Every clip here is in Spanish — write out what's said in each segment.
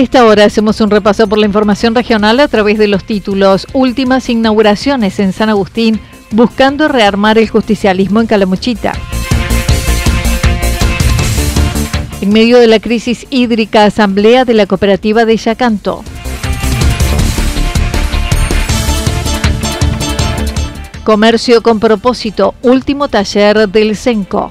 Esta hora hacemos un repaso por la información regional a través de los títulos Últimas inauguraciones en San Agustín, buscando rearmar el justicialismo en Calamuchita. En medio de la crisis hídrica, asamblea de la cooperativa de Yacanto. Comercio con propósito, último taller del CENCO.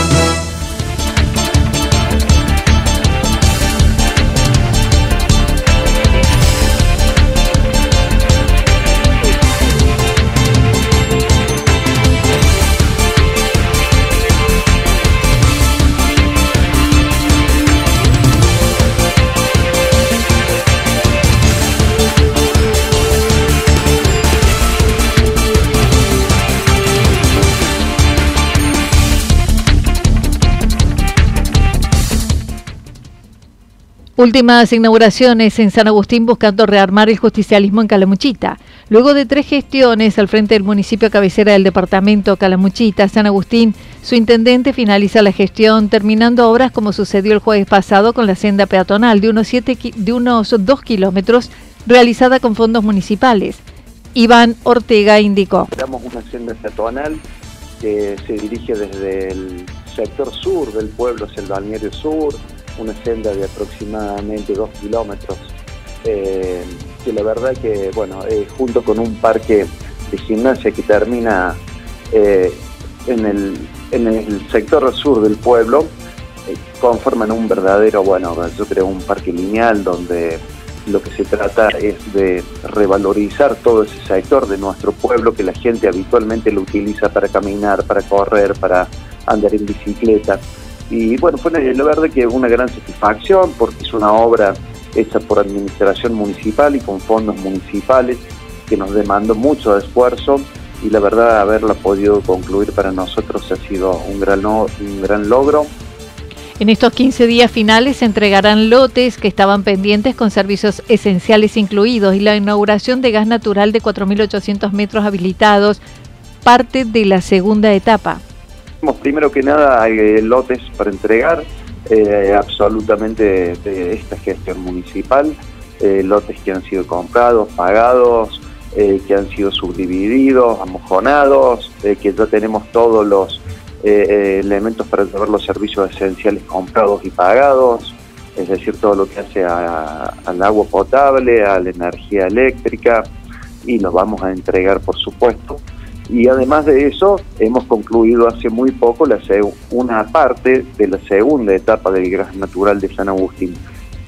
Últimas inauguraciones en San Agustín buscando rearmar el justicialismo en Calamuchita. Luego de tres gestiones al frente del municipio cabecera del departamento Calamuchita, San Agustín, su intendente finaliza la gestión terminando obras como sucedió el jueves pasado con la senda peatonal de unos, siete, de unos dos kilómetros realizada con fondos municipales. Iván Ortega indicó. Tenemos una senda peatonal que se dirige desde el sector sur del pueblo hacia el balneario sur, una senda de aproximadamente dos kilómetros, eh, que la verdad que, bueno, eh, junto con un parque de gimnasia que termina eh, en, el, en el sector sur del pueblo, conforman un verdadero, bueno, yo creo un parque lineal donde lo que se trata es de revalorizar todo ese sector de nuestro pueblo que la gente habitualmente lo utiliza para caminar, para correr, para andar en bicicleta. Y bueno, fue la verdad que una gran satisfacción porque es una obra hecha por administración municipal y con fondos municipales que nos demandó mucho esfuerzo y la verdad haberla podido concluir para nosotros ha sido un gran, un gran logro. En estos 15 días finales se entregarán lotes que estaban pendientes con servicios esenciales incluidos y la inauguración de gas natural de 4.800 metros habilitados, parte de la segunda etapa. Primero que nada hay eh, lotes para entregar, eh, absolutamente de esta gestión municipal, eh, lotes que han sido comprados, pagados, que han sido subdivididos, amojonados, que ya tenemos todos los elementos para llevar los servicios esenciales comprados y pagados, es decir, todo lo que hace al agua potable, a la energía eléctrica, y los vamos a entregar, por supuesto, y además de eso, hemos concluido hace muy poco la una parte de la segunda etapa del gas natural de San Agustín,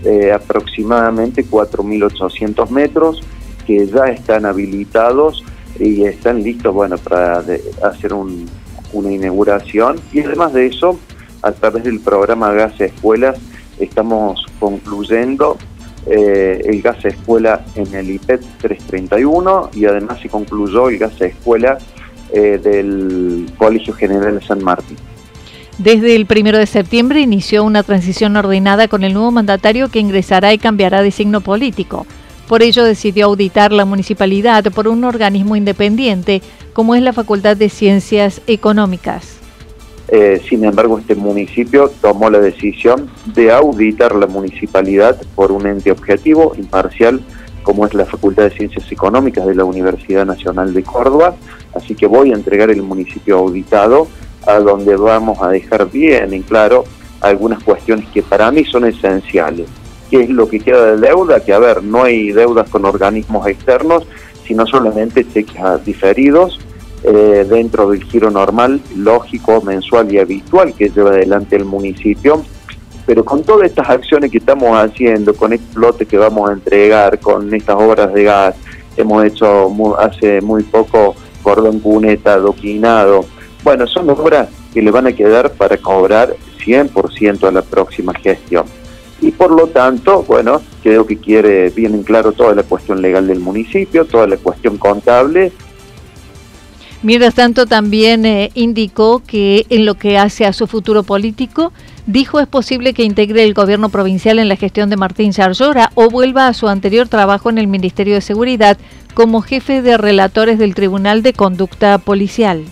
eh, aproximadamente 4.800 metros, que ya están habilitados y están listos bueno, para hacer un, una inauguración. Y además de eso, a través del programa Gas Escuelas, estamos concluyendo eh, el gas escuela en el IPET 331 y además se concluyó el gas escuela eh, del Colegio General de San Martín. Desde el primero de septiembre inició una transición ordenada con el nuevo mandatario que ingresará y cambiará de signo político. Por ello decidió auditar la municipalidad por un organismo independiente como es la Facultad de Ciencias Económicas. Eh, sin embargo, este municipio tomó la decisión de auditar la municipalidad por un ente objetivo, imparcial, como es la Facultad de Ciencias Económicas de la Universidad Nacional de Córdoba. Así que voy a entregar el municipio auditado, a donde vamos a dejar bien en claro algunas cuestiones que para mí son esenciales. ¿Qué es lo que queda de deuda? Que a ver, no hay deudas con organismos externos, sino solamente cheques diferidos eh, dentro del giro normal, lógico, mensual y habitual que lleva adelante el municipio. Pero con todas estas acciones que estamos haciendo, con este lote que vamos a entregar, con estas obras de gas, hemos hecho hace muy poco cordón cuneta, doquinado. Bueno, son obras que le van a quedar para cobrar 100% a la próxima gestión. Y por lo tanto, bueno, creo que quiere bien en claro toda la cuestión legal del municipio, toda la cuestión contable Mientras tanto, también eh, indicó que en lo que hace a su futuro político, dijo es posible que integre el gobierno provincial en la gestión de Martín Charllora o vuelva a su anterior trabajo en el Ministerio de Seguridad como jefe de relatores del Tribunal de Conducta Policial.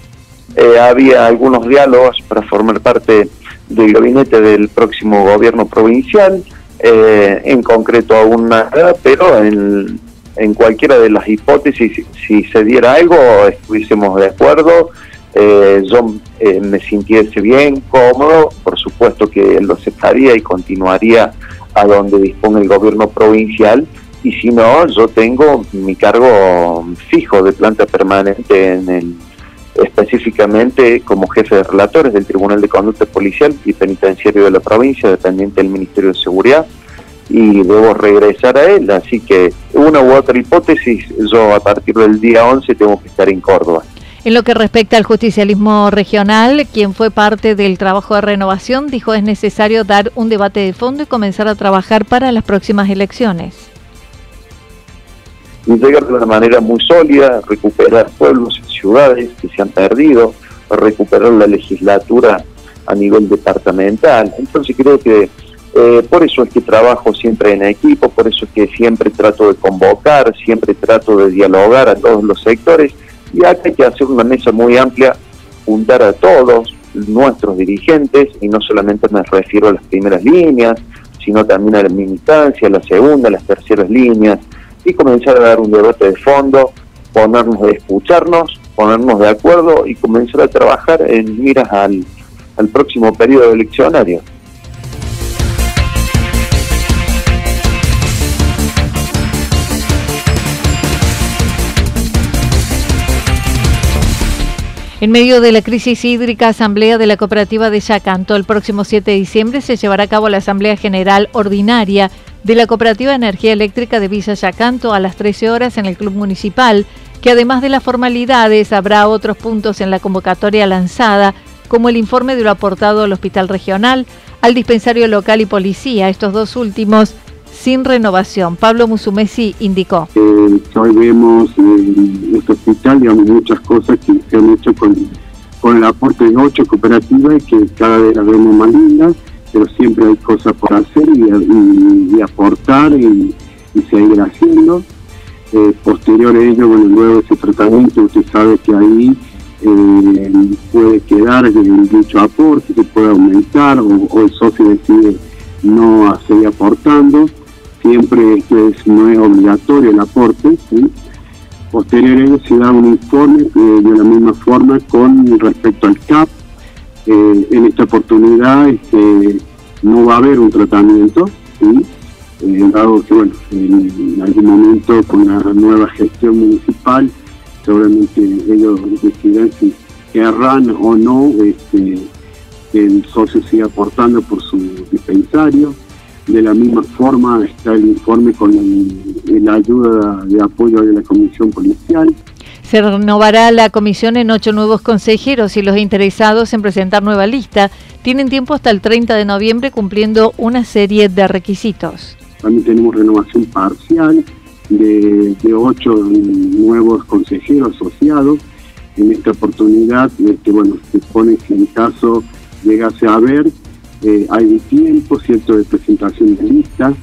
Eh, había algunos diálogos para formar parte del gabinete del próximo gobierno provincial, eh, en concreto aún nada, pero en en cualquiera de las hipótesis, si se diera algo, estuviésemos de acuerdo, eh, yo eh, me sintiese bien, cómodo, por supuesto que lo aceptaría y continuaría a donde dispone el gobierno provincial, y si no, yo tengo mi cargo fijo de planta permanente en el específicamente como jefe de relatores del Tribunal de Conducta Policial y Penitenciario de la provincia, dependiente del Ministerio de Seguridad y debo regresar a él. Así que una u otra hipótesis, yo a partir del día 11 tengo que estar en Córdoba. En lo que respecta al justicialismo regional, quien fue parte del trabajo de renovación, dijo es necesario dar un debate de fondo y comenzar a trabajar para las próximas elecciones. Llegar de una manera muy sólida, recuperar pueblos y ciudades que se han perdido, recuperar la legislatura a nivel departamental. Entonces creo que eh, por eso es que trabajo siempre en equipo, por eso es que siempre trato de convocar, siempre trato de dialogar a todos los sectores y acá hay que hacer una mesa muy amplia, juntar a todos nuestros dirigentes y no solamente me refiero a las primeras líneas, sino también a la militancia, a la segunda, a las terceras líneas y comenzar a dar un debate de fondo, ponernos a escucharnos, ponernos de acuerdo y comenzar a trabajar en miras al, al próximo periodo eleccionario. En medio de la crisis hídrica, Asamblea de la Cooperativa de Yacanto, el próximo 7 de diciembre se llevará a cabo la Asamblea General Ordinaria de la Cooperativa de Energía Eléctrica de Villa Yacanto a las 13 horas en el Club Municipal, que además de las formalidades habrá otros puntos en la convocatoria lanzada, como el informe de lo aportado al Hospital Regional, al Dispensario Local y Policía, estos dos últimos sin renovación. Pablo Musumesi indicó. Eh, hoy vemos en este hospital, digamos, muchas cosas que se han hecho con, con el aporte de ocho cooperativas y que cada vez las vemos más lindas, pero siempre hay cosas por hacer y, aportar y, seguir haciendo. Eh, posterior a ello, bueno, luego de ese tratamiento, usted sabe que ahí eh, puede quedar dicho aporte, se puede aumentar o, o el socio decide no seguir aportando siempre que no es obligatorio el aporte. Posteriormente se da un informe de la misma forma con respecto al CAP. Eh, en esta oportunidad este, no va a haber un tratamiento, eh, dado que bueno, en algún momento con la nueva gestión municipal, seguramente ellos decidirán si querrán o no este, que el socio siga aportando por su dispensario. De la misma forma está el informe con la ayuda de apoyo de la Comisión Policial. Se renovará la comisión en ocho nuevos consejeros y los interesados en presentar nueva lista tienen tiempo hasta el 30 de noviembre cumpliendo una serie de requisitos. También tenemos renovación parcial de, ocho nuevos consejeros asociados. En esta oportunidad, este, bueno, se pone si en caso llegase a haber, eh, hay un tiempo, ¿cierto?, de presentación de lista.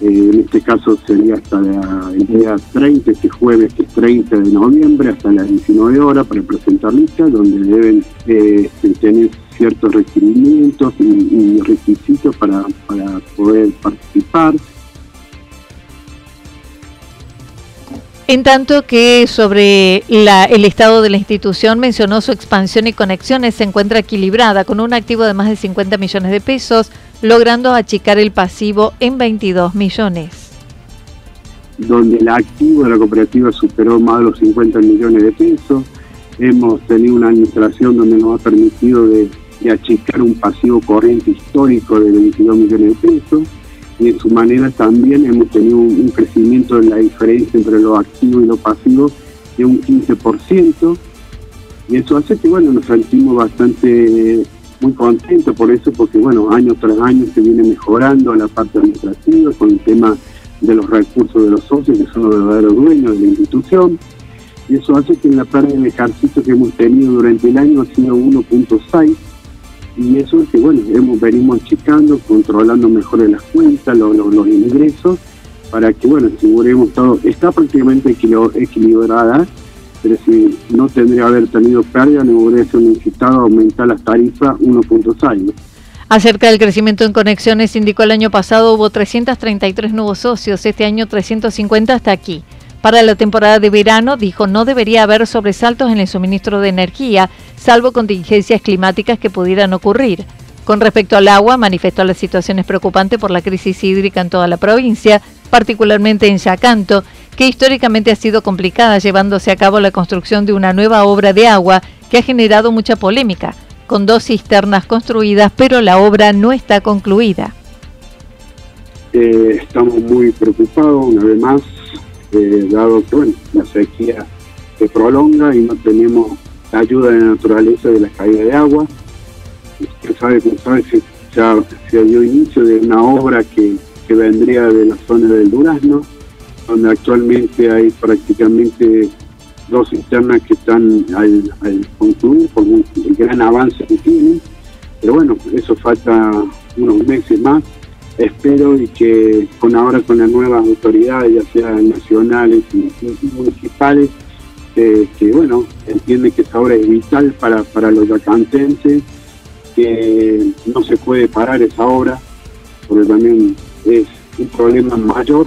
Eh, en este caso sería hasta el día 30, este jueves, que es 30 de noviembre, hasta las 19 horas para presentar lista, donde deben eh, tener ciertos requerimientos y, requisitos para, para poder participar. En tanto que sobre el estado de la institución mencionó su expansión y conexiones se encuentra equilibrada con un activo de más de 50 millones de pesos, logrando achicar el pasivo en 22 millones. Donde el activo de la cooperativa superó más de los 50 millones de pesos. Hemos tenido una administración donde nos ha permitido de, de achicar un pasivo corriente histórico de 22 millones de pesos y en su manera también hemos tenido un, crecimiento en la diferencia entre lo activo y lo pasivo de un 15%, y eso hace que, bueno, nos sentimos bastante muy contentos por eso, porque, bueno, año tras año se viene mejorando la parte administrativa con el tema de los recursos de los socios, que son los verdaderos dueños de la institución, y eso hace que en la pérdida de ejercicio que hemos tenido durante el año ha sido 1.6, y eso es que, bueno, hemos, venimos achicando, controlando mejor las cuentas, los, ingresos, para que, bueno, aseguremos todo. Está prácticamente equilibrada, pero si no tendría haber tenido pérdida, no hubiera necesitado aumentar las tarifas 1.6. Acerca del crecimiento en conexiones, indicó el año pasado hubo 333 nuevos socios, este año 350 hasta aquí. Para la temporada de verano, dijo, no debería haber sobresaltos en el suministro de energía, salvo contingencias climáticas que pudieran ocurrir. Con respecto al agua, manifestó las situaciones preocupantes por la crisis hídrica en toda la provincia, particularmente en Yacanto, que históricamente ha sido complicada llevándose a cabo la construcción de una nueva obra de agua que ha generado mucha polémica, con dos cisternas construidas, pero la obra no está concluida. Eh, estamos muy preocupados, una vez más, dado que bueno, la sequía se prolonga y no tenemos la ayuda de la naturaleza de la caída de agua. Usted sabe, como sabe, se, se, dio inicio de una obra que, que vendría de la zona del Durazno, donde actualmente hay prácticamente dos cisternas que están al, al concluir por el gran avance que tienen. Pero bueno, eso falta unos meses más espero y que con ahora con las nuevas autoridades, ya sean nacionales y, municipales, que bueno, entiende que esa obra es vital para, para los yacantenses, que no se puede parar esa obra, porque también es un problema mayor,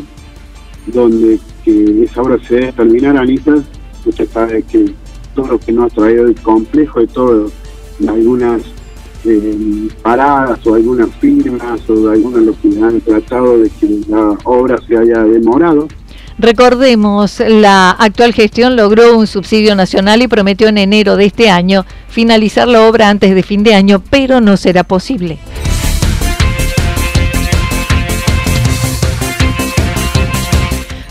donde que esa obra se debe terminar, Anita, usted sabe que todo lo que nos ha traído el complejo de todo, algunas eh, paradas o algunas firmas o algunas lo que han tratado de que la obra se haya demorado. Recordemos, la actual gestión logró un subsidio nacional y prometió en enero de este año finalizar la obra antes de fin de año, pero no será posible.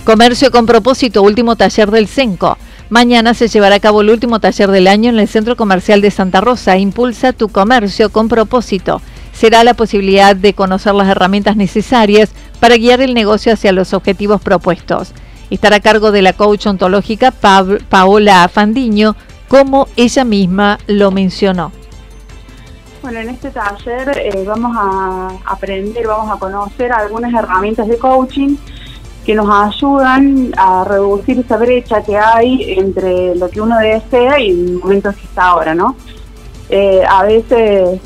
Comercio con propósito, último taller del CENCO. Mañana se llevará a cabo el último taller del año en el Centro Comercial de Santa Rosa. Impulsa tu comercio con propósito. Será la posibilidad de conocer las herramientas necesarias para guiar el negocio hacia los objetivos propuestos. Estará a cargo de la coach ontológica Paola Fandiño, como ella misma lo mencionó. Bueno, en este taller eh, vamos a aprender, vamos a conocer algunas herramientas de coaching que nos ayudan a reducir esa brecha que hay entre lo que uno desea y el momento que está ahora, ¿no? Eh, a veces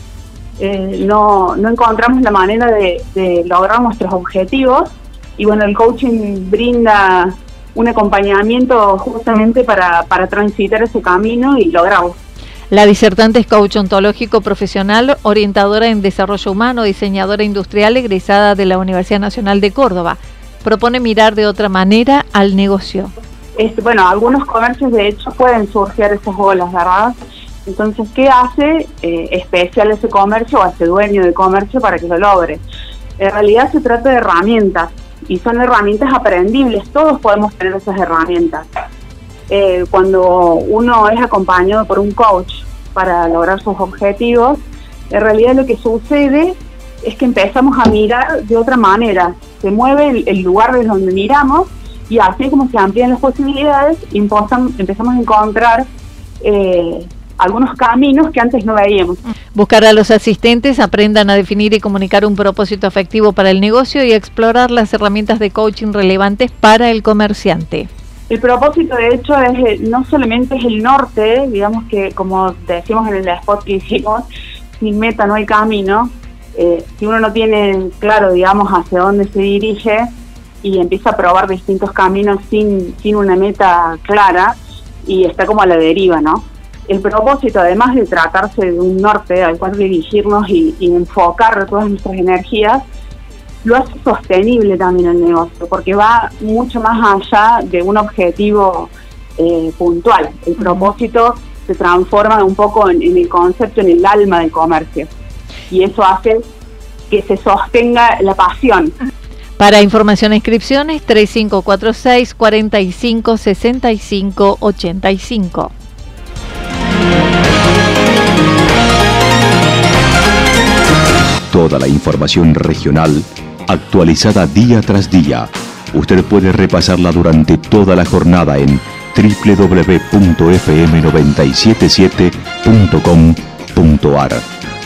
eh, no, encontramos la manera de, lograr nuestros objetivos y bueno, el coaching brinda un acompañamiento justamente para, para transitar ese camino y lograrlo. La disertante es coach ontológico profesional, orientadora en desarrollo humano, diseñadora industrial egresada de la Universidad Nacional de Córdoba propone mirar de otra manera al negocio. Este, bueno, algunos comercios de hecho pueden surgir esas olas, ¿verdad? Entonces, ¿qué hace eh, especial ese comercio o ese dueño de comercio para que lo logre? En realidad se trata de herramientas y son herramientas aprendibles, todos podemos tener esas herramientas. eh, cuando uno es acompañado por un coach para lograr sus objetivos, en realidad lo que sucede es que empezamos a mirar de otra manera. Se mueve el, lugar desde donde miramos y así como se amplían las posibilidades, empezamos a encontrar eh, algunos caminos que antes no veíamos. Buscar a los asistentes, aprendan a definir y comunicar un propósito efectivo para el negocio y explorar las herramientas de coaching relevantes para el comerciante. El propósito, de hecho, es eh, no solamente es el norte, digamos que como decimos en el spot que hicimos, sin meta no hay camino. Eh, si uno no tiene claro, digamos, hacia dónde se dirige y empieza a probar distintos caminos sin, sin una meta clara y está como a la deriva, ¿no? El propósito, además de tratarse de un norte al cual dirigirnos y, enfocar todas nuestras energías, lo hace sostenible también el negocio, porque va mucho más allá de un objetivo eh, puntual. El propósito se transforma un poco en, el concepto, en el alma del comercio. Y eso hace que se sostenga la pasión. Para información e inscripciones, 3546 45 65 85. Toda la información regional actualizada día tras día. Usted puede repasarla durante toda la jornada en www.fm977.com.ar.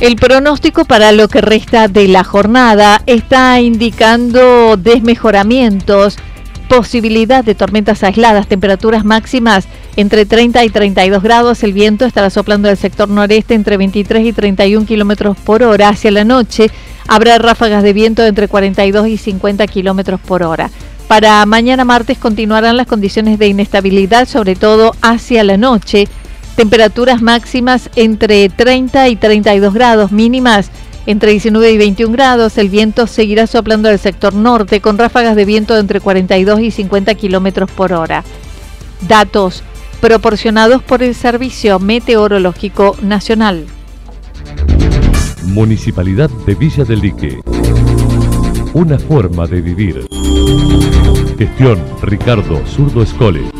El pronóstico para lo que resta de la jornada está indicando desmejoramientos, posibilidad de tormentas aisladas, temperaturas máximas entre 30 y 32 grados. El viento estará soplando del sector noreste entre 23 y 31 kilómetros por hora. Hacia la noche habrá ráfagas de viento entre 42 y 50 kilómetros por hora. Para mañana martes continuarán las condiciones de inestabilidad, sobre todo hacia la noche Temperaturas máximas entre 30 y 32 grados, mínimas entre 19 y 21 grados. El viento seguirá soplando del sector norte con ráfagas de viento de entre 42 y 50 kilómetros por hora. Datos proporcionados por el Servicio Meteorológico Nacional. Municipalidad de Villa del Lique. Una forma de vivir. Gestión Ricardo Zurdo Escole.